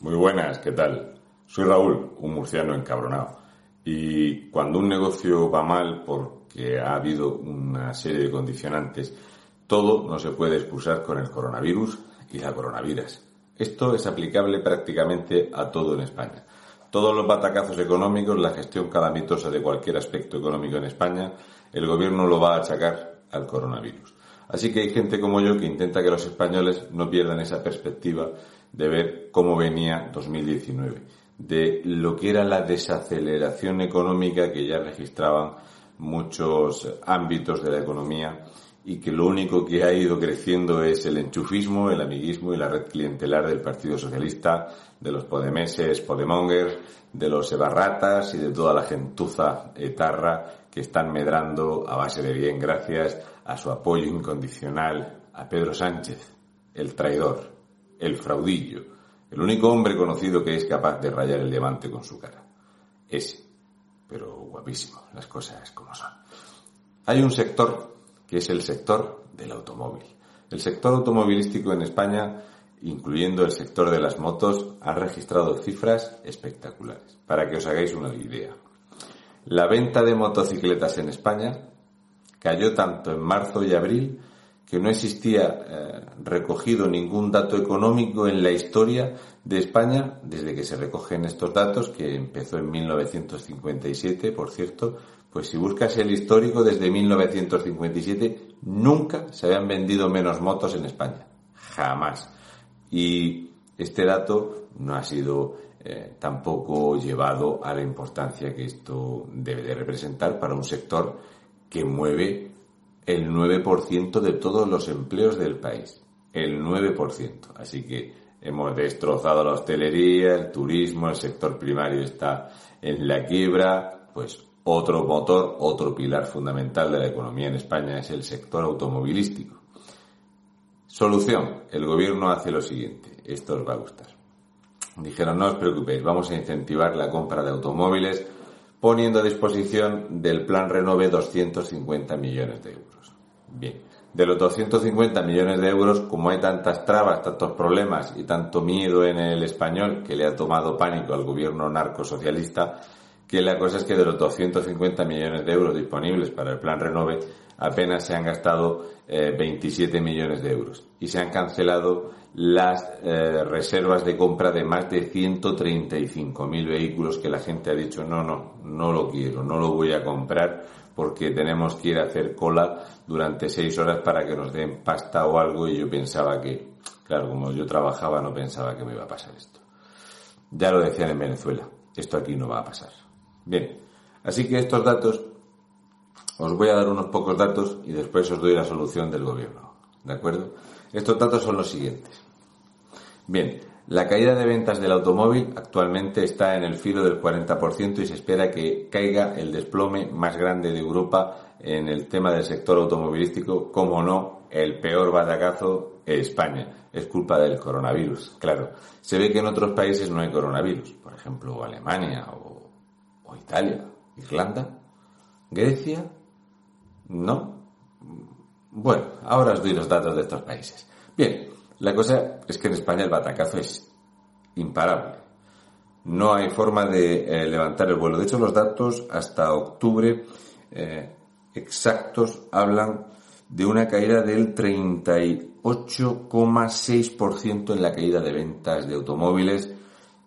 Muy buenas, ¿qué tal? Soy Raúl, un murciano encabronado. Y cuando un negocio va mal porque ha habido una serie de condicionantes, todo no se puede excusar con el coronavirus y la coronavirus. Esto es aplicable prácticamente a todo en España. Todos los batacazos económicos, la gestión calamitosa de cualquier aspecto económico en España, el gobierno lo va a achacar al coronavirus. Así que hay gente como yo que intenta que los españoles no pierdan esa perspectiva de ver cómo venía 2019, de lo que era la desaceleración económica que ya registraban muchos ámbitos de la economía y que lo único que ha ido creciendo es el enchufismo, el amiguismo y la red clientelar del Partido Socialista, de los podemeses, podemongers, de los ebarratas y de toda la gentuza etarra que están medrando a base de bien gracias a su apoyo incondicional a Pedro Sánchez, el traidor, el fraudillo, el único hombre conocido que es capaz de rayar el diamante con su cara. Ese. Pero guapísimo, las cosas como son. Hay un sector que es el sector del automóvil. El sector automovilístico en España, incluyendo el sector de las motos, ha registrado cifras espectaculares. Para que os hagáis una idea. La venta de motocicletas en España cayó tanto en marzo y abril que no existía eh, recogido ningún dato económico en la historia de España desde que se recogen estos datos, que empezó en 1957, por cierto, pues si buscas el histórico desde 1957 nunca se habían vendido menos motos en España, jamás. Y este dato no ha sido eh, tampoco llevado a la importancia que esto debe de representar para un sector que mueve el 9% de todos los empleos del país. El 9%. Así que hemos destrozado la hostelería, el turismo, el sector primario está en la quiebra, pues otro motor, otro pilar fundamental de la economía en España es el sector automovilístico. Solución. El gobierno hace lo siguiente. Esto os va a gustar. Dijeron, no os preocupéis, vamos a incentivar la compra de automóviles poniendo a disposición del plan Renove 250 millones de euros. Bien, de los 250 millones de euros, como hay tantas trabas, tantos problemas y tanto miedo en el español que le ha tomado pánico al gobierno narcosocialista, que la cosa es que de los 250 millones de euros disponibles para el plan Renove, apenas se han gastado 27 eh, millones de euros y se han cancelado las eh, reservas de compra de más de 135.000 vehículos que la gente ha dicho no, no, no lo quiero, no lo voy a comprar porque tenemos que ir a hacer cola durante seis horas para que nos den pasta o algo y yo pensaba que, claro, como yo trabajaba no pensaba que me iba a pasar esto. Ya lo decían en Venezuela, esto aquí no va a pasar. Bien, así que estos datos, os voy a dar unos pocos datos y después os doy la solución del gobierno. ¿De acuerdo? Estos datos son los siguientes. Bien, la caída de ventas del automóvil actualmente está en el filo del 40% y se espera que caiga el desplome más grande de Europa en el tema del sector automovilístico, como no, el peor batacazo es España. Es culpa del coronavirus, claro. Se ve que en otros países no hay coronavirus, por ejemplo Alemania o o Italia, Irlanda, Grecia, ¿no? Bueno, ahora os doy los datos de estos países. Bien, la cosa es que en España el batacazo es imparable. No hay forma de eh, levantar el vuelo. De hecho, los datos hasta octubre eh, exactos hablan de una caída del 38,6% en la caída de ventas de automóviles.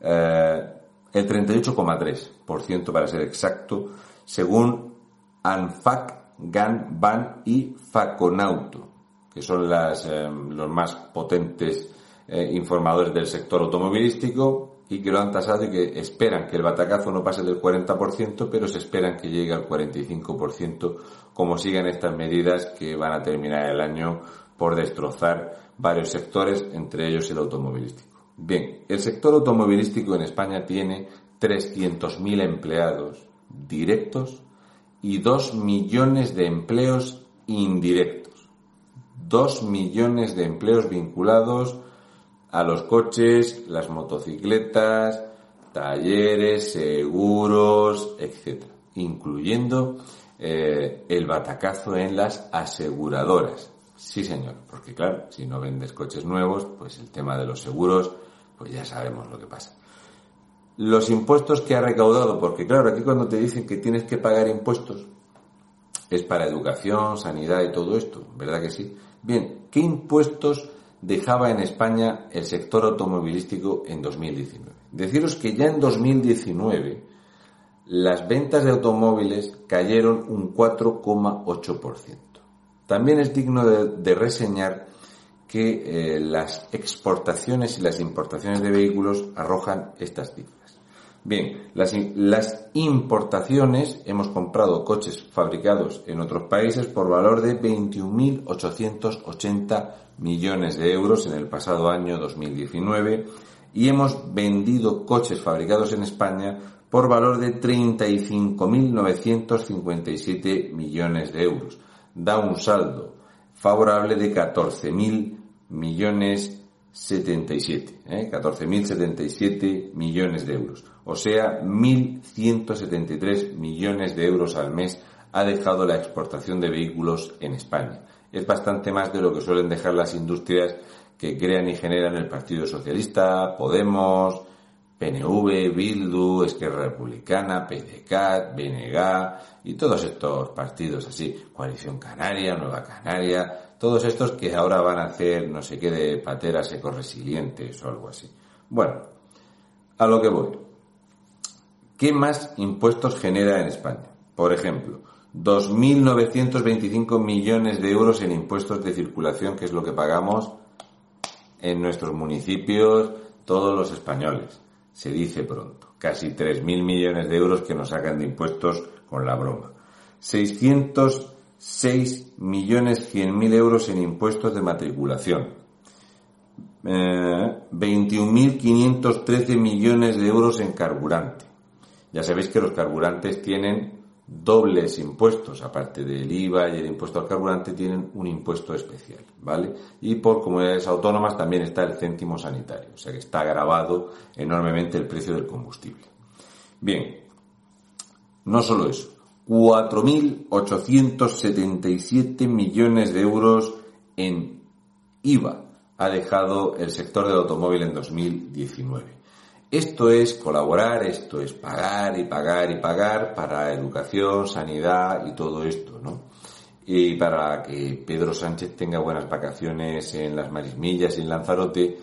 Eh, el 38,3% para ser exacto, según ANFAC, GAN, BAN y FACONAUTO, que son las, eh, los más potentes eh, informadores del sector automovilístico y que lo han tasado y que esperan que el batacazo no pase del 40%, pero se esperan que llegue al 45% como sigan estas medidas que van a terminar el año por destrozar varios sectores, entre ellos el automovilístico. Bien, el sector automovilístico en España tiene 300.000 empleados directos y 2 millones de empleos indirectos. 2 millones de empleos vinculados a los coches, las motocicletas, talleres, seguros, etc. Incluyendo eh, el batacazo en las aseguradoras. Sí, señor, porque claro, si no vendes coches nuevos, pues el tema de los seguros pues ya sabemos lo que pasa. Los impuestos que ha recaudado, porque claro, aquí cuando te dicen que tienes que pagar impuestos, es para educación, sanidad y todo esto, ¿verdad que sí? Bien, ¿qué impuestos dejaba en España el sector automovilístico en 2019? Deciros que ya en 2019 las ventas de automóviles cayeron un 4,8%. También es digno de, reseñar que eh, las exportaciones y las importaciones de vehículos arrojan estas cifras. Bien, las, importaciones, hemos comprado coches fabricados en otros países por valor de 21.880 millones de euros en el pasado año 2019 y hemos vendido coches fabricados en España por valor de 35.957 millones de euros. Da un saldo favorable de 14.000 millones 77, ¿eh? 14.077 millones de euros. O sea, 1.173 millones de euros al mes ha dejado la exportación de vehículos en España. Es bastante más de lo que suelen dejar las industrias que crean y generan el Partido Socialista, Podemos, PNV, Bildu, Esquerra Republicana, PDCAT, BNG y todos estos partidos así, Coalición Canaria, Nueva Canaria, todos estos que ahora van a hacer no sé qué de pateras ecoresilientes o algo así. Bueno, a lo que voy. ¿Qué más impuestos genera en España? Por ejemplo, 2.925 millones de euros en impuestos de circulación, que es lo que pagamos en nuestros municipios todos los españoles. Se dice pronto. Casi 3.000 millones de euros que nos sacan de impuestos con la broma. 600 6 millones 100 mil euros en impuestos de matriculación. Eh, 21.513 millones de euros en carburante. Ya sabéis que los carburantes tienen dobles impuestos, aparte del IVA y el impuesto al carburante, tienen un impuesto especial, ¿vale? Y por comunidades autónomas también está el céntimo sanitario, o sea que está agravado enormemente el precio del combustible. Bien, no solo eso, 4.877 millones de euros en IVA ha dejado el sector del automóvil en 2019. Esto es colaborar, esto es pagar y pagar y pagar para educación, sanidad y todo esto, ¿no? Y para que Pedro Sánchez tenga buenas vacaciones en las Marismillas y en Lanzarote,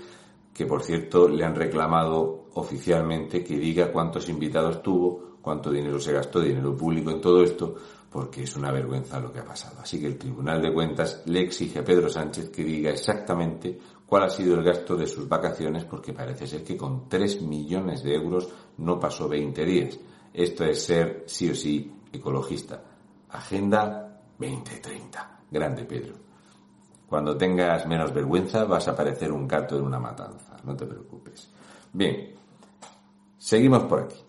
que por cierto le han reclamado oficialmente que diga cuántos invitados tuvo cuánto dinero se gastó, dinero público en todo esto, porque es una vergüenza lo que ha pasado. Así que el Tribunal de Cuentas le exige a Pedro Sánchez que diga exactamente cuál ha sido el gasto de sus vacaciones, porque parece ser que con 3 millones de euros no pasó 20 días. Esto es ser sí o sí ecologista. Agenda 2030. Grande Pedro. Cuando tengas menos vergüenza vas a parecer un gato en una matanza. No te preocupes. Bien. Seguimos por aquí.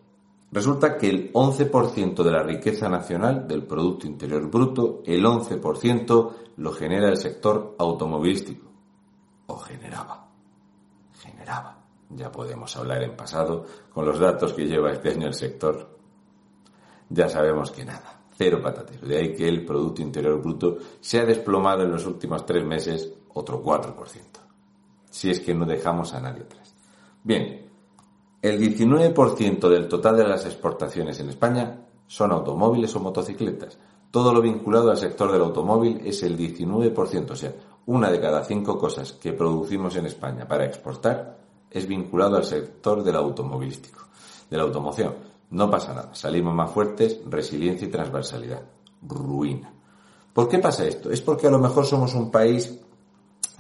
Resulta que el 11% de la riqueza nacional del Producto Interior Bruto, el 11% lo genera el sector automovilístico. O generaba. Generaba. Ya podemos hablar en pasado con los datos que lleva este año el sector. Ya sabemos que nada. Cero patatero. De ahí que el Producto Interior Bruto se ha desplomado en los últimos tres meses otro 4%. Si es que no dejamos a nadie atrás. Bien, el 19% del total de las exportaciones en España son automóviles o motocicletas. Todo lo vinculado al sector del automóvil es el 19%, o sea, una de cada cinco cosas que producimos en España para exportar es vinculado al sector del automovilístico, de la automoción. No pasa nada, salimos más fuertes, resiliencia y transversalidad. Ruina. ¿Por qué pasa esto? Es porque a lo mejor somos un país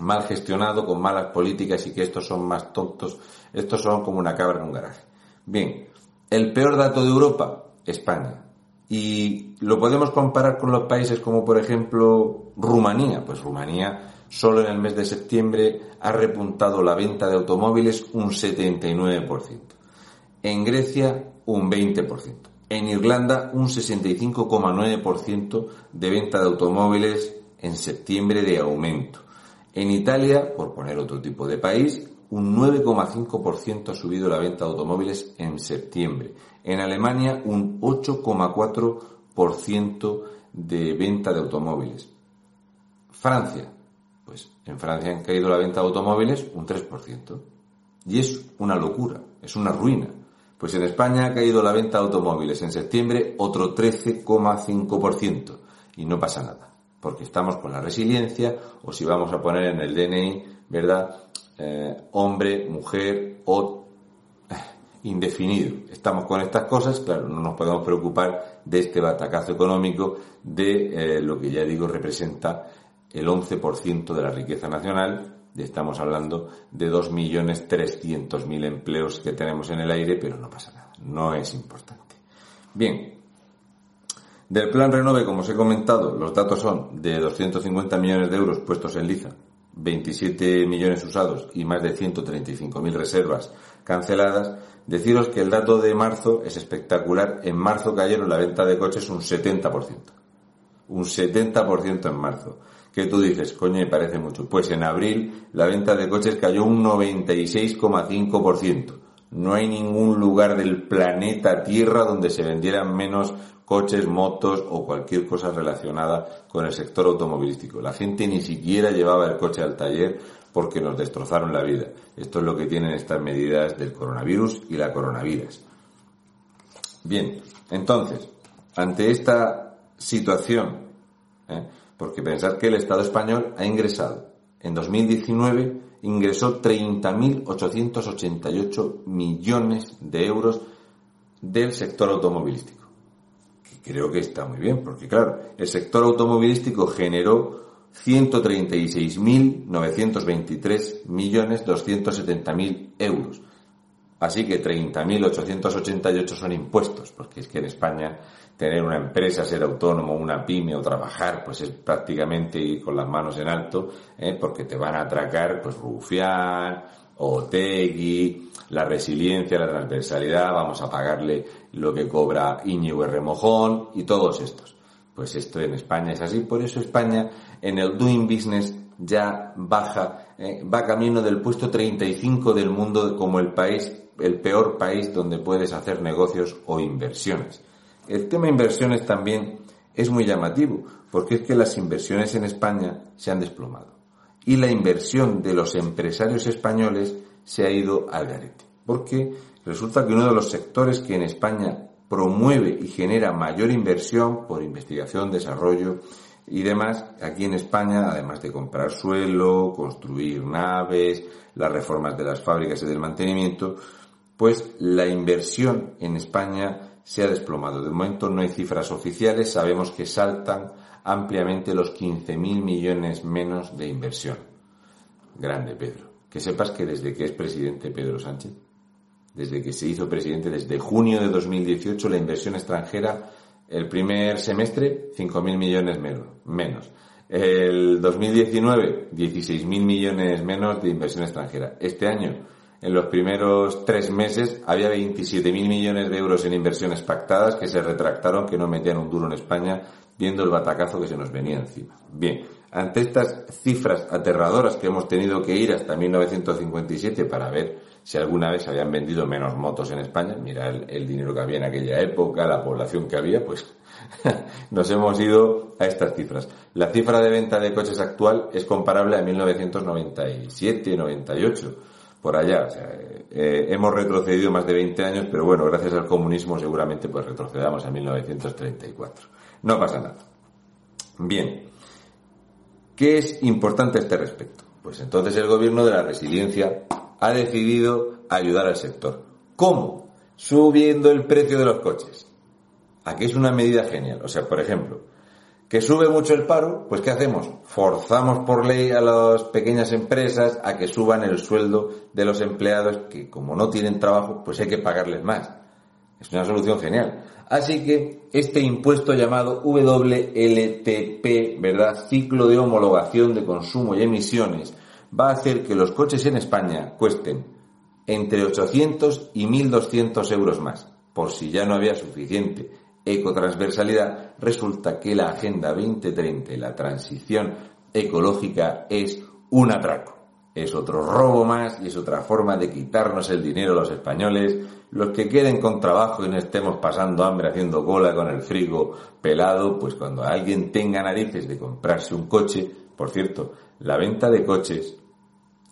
mal gestionado, con malas políticas y que estos son más tontos, estos son como una cabra en un garaje. Bien, el peor dato de Europa, España. Y lo podemos comparar con los países como por ejemplo Rumanía. Pues Rumanía solo en el mes de septiembre ha repuntado la venta de automóviles un 79%. En Grecia un 20%. En Irlanda un 65,9% de venta de automóviles en septiembre de aumento. En Italia, por poner otro tipo de país, un 9,5% ha subido la venta de automóviles en septiembre. En Alemania, un 8,4% de venta de automóviles. Francia, pues en Francia han caído la venta de automóviles un 3%. Y es una locura, es una ruina. Pues en España ha caído la venta de automóviles en septiembre otro 13,5% y no pasa nada, porque estamos con la resiliencia o si vamos a poner en el DNI, ¿verdad? Eh, hombre, mujer o eh, indefinido. Estamos con estas cosas, claro, no nos podemos preocupar de este batacazo económico de eh, lo que ya digo representa el 11% de la riqueza nacional estamos hablando de 2.300.000 empleos que tenemos en el aire, pero no pasa nada, no es importante. Bien, del plan Renove, como os he comentado, los datos son de 250 millones de euros puestos en liza, 27 millones usados y más de 135.000 reservas canceladas. Deciros que el dato de marzo es espectacular. En marzo cayeron la venta de coches un 70%. Un 70% en marzo que tú dices, coño, me parece mucho. Pues en abril la venta de coches cayó un 96,5%. No hay ningún lugar del planeta Tierra donde se vendieran menos coches, motos o cualquier cosa relacionada con el sector automovilístico. La gente ni siquiera llevaba el coche al taller porque nos destrozaron la vida. Esto es lo que tienen estas medidas del coronavirus y la coronavirus. Bien, entonces, ante esta situación, ¿eh? porque pensad que el Estado español ha ingresado, en 2019 ingresó 30.888 millones de euros del sector automovilístico. Creo que está muy bien, porque claro, el sector automovilístico generó 136.923 millones 270.000 euros. Así que 30.888 son impuestos, porque es que en España tener una empresa, ser autónomo, una pyme o trabajar, pues es prácticamente ir con las manos en alto, ¿eh? porque te van a atracar, pues Rufián, Otegui, la resiliencia, la transversalidad, vamos a pagarle lo que cobra Íñigo Remojón y todos estos. Pues esto en España es así, por eso España en el doing business ya baja, ¿eh? va camino del puesto 35 del mundo como el país, el peor país donde puedes hacer negocios o inversiones. El tema inversiones también es muy llamativo, porque es que las inversiones en España se han desplomado. Y la inversión de los empresarios españoles se ha ido al garete. Porque resulta que uno de los sectores que en España promueve y genera mayor inversión por investigación, desarrollo y demás, aquí en España, además de comprar suelo, construir naves, las reformas de las fábricas y del mantenimiento, pues la inversión en España se ha desplomado. De momento no hay cifras oficiales, sabemos que saltan ampliamente los 15.000 millones menos de inversión. Grande, Pedro. Que sepas que desde que es presidente Pedro Sánchez, desde que se hizo presidente, desde junio de 2018, la inversión extranjera, el primer semestre, 5.000 millones menos. El 2019, 16.000 millones menos de inversión extranjera. Este año, en los primeros tres meses había 27.000 millones de euros en inversiones pactadas que se retractaron, que no metían un duro en España, viendo el batacazo que se nos venía encima. Bien, ante estas cifras aterradoras que hemos tenido que ir hasta 1957 para ver si alguna vez habían vendido menos motos en España, mira el, dinero que había en aquella época, la población que había, pues nos hemos ido a estas cifras. La cifra de venta de coches actual es comparable a 1997-98 por allá. O sea, eh, hemos retrocedido más de 20 años, pero bueno, gracias al comunismo seguramente pues retrocedamos a 1934. No pasa nada. Bien. ¿Qué es importante este respecto? Pues entonces el gobierno de la resiliencia ha decidido ayudar al sector. ¿Cómo? Subiendo el precio de los coches. Aquí es una medida genial. O sea, por ejemplo, que sube mucho el paro, pues ¿qué hacemos? Forzamos por ley a las pequeñas empresas a que suban el sueldo de los empleados que como no tienen trabajo, pues hay que pagarles más. Es una solución genial. Así que este impuesto llamado WLTP, ¿verdad? Ciclo de homologación de consumo y emisiones, va a hacer que los coches en España cuesten entre 800 y 1.200 euros más, por si ya no había suficiente ecotransversalidad, resulta que la Agenda 2030 y la transición ecológica es un atraco. Es otro robo más y es otra forma de quitarnos el dinero a los españoles, los que queden con trabajo y no estemos pasando hambre haciendo cola con el frigo pelado, pues cuando alguien tenga narices de comprarse un coche, por cierto, la venta de coches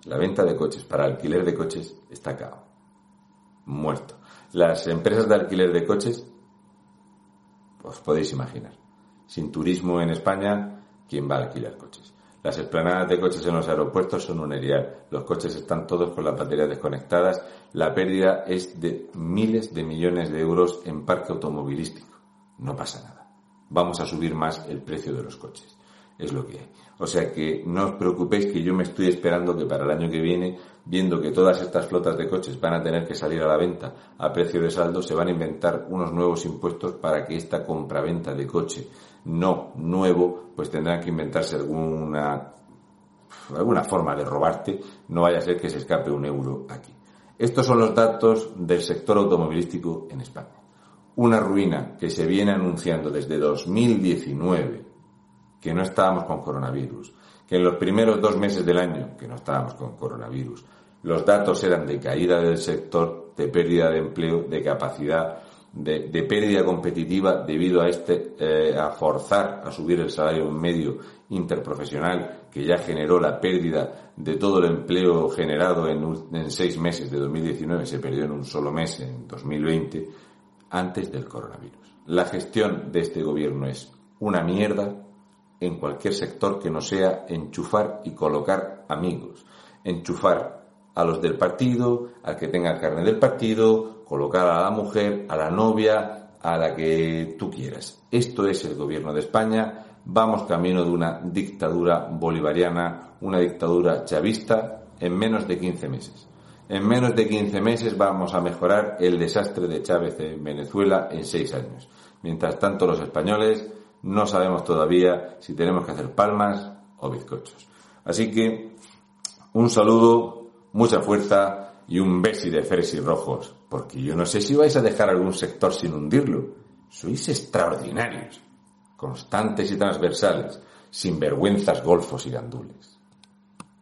La venta de coches para alquiler de coches está acá. Muerto. Las empresas de alquiler de coches, os podéis imaginar. Sin turismo en España, ¿quién va a alquilar coches? Las explanadas de coches en los aeropuertos son un erial. Los coches están todos con las baterías desconectadas. La pérdida es de miles de millones de euros en parque automovilístico. No pasa nada. Vamos a subir más el precio de los coches. Es lo que hay. O sea que no os preocupéis que yo me estoy esperando que para el año que viene, viendo que todas estas flotas de coches van a tener que salir a la venta a precio de saldo, se van a inventar unos nuevos impuestos para que esta compra-venta de coche no nuevo, pues tendrán que inventarse alguna alguna forma de robarte, no vaya a ser que se escape un euro aquí. Estos son los datos del sector automovilístico en España. Una ruina que se viene anunciando desde 2019 que no estábamos con coronavirus, que en los primeros dos meses del año, que no estábamos con coronavirus, los datos eran de caída del sector, de pérdida de empleo, de capacidad, de, pérdida competitiva debido a este, eh, a forzar a subir el salario medio interprofesional que ya generó la pérdida de todo el empleo generado en, en seis meses de 2019, se perdió en un solo mes en 2020, antes del coronavirus. La gestión de este gobierno es una mierda, en cualquier sector que no sea enchufar y colocar amigos. Enchufar a los del partido, al que tenga carne del partido, colocar a la mujer, a la novia, a la que tú quieras. Esto es el gobierno de España. Vamos camino de una dictadura bolivariana, una dictadura chavista en menos de 15 meses. En menos de 15 meses vamos a mejorar el desastre de Chávez en Venezuela en seis años. Mientras tanto, los españoles no sabemos todavía si tenemos que hacer palmas o bizcochos. Así que un saludo, mucha fuerza y un besi de y rojos, porque yo no sé si vais a dejar algún sector sin hundirlo. Sois extraordinarios, constantes y transversales, sin vergüenzas golfos y gandules.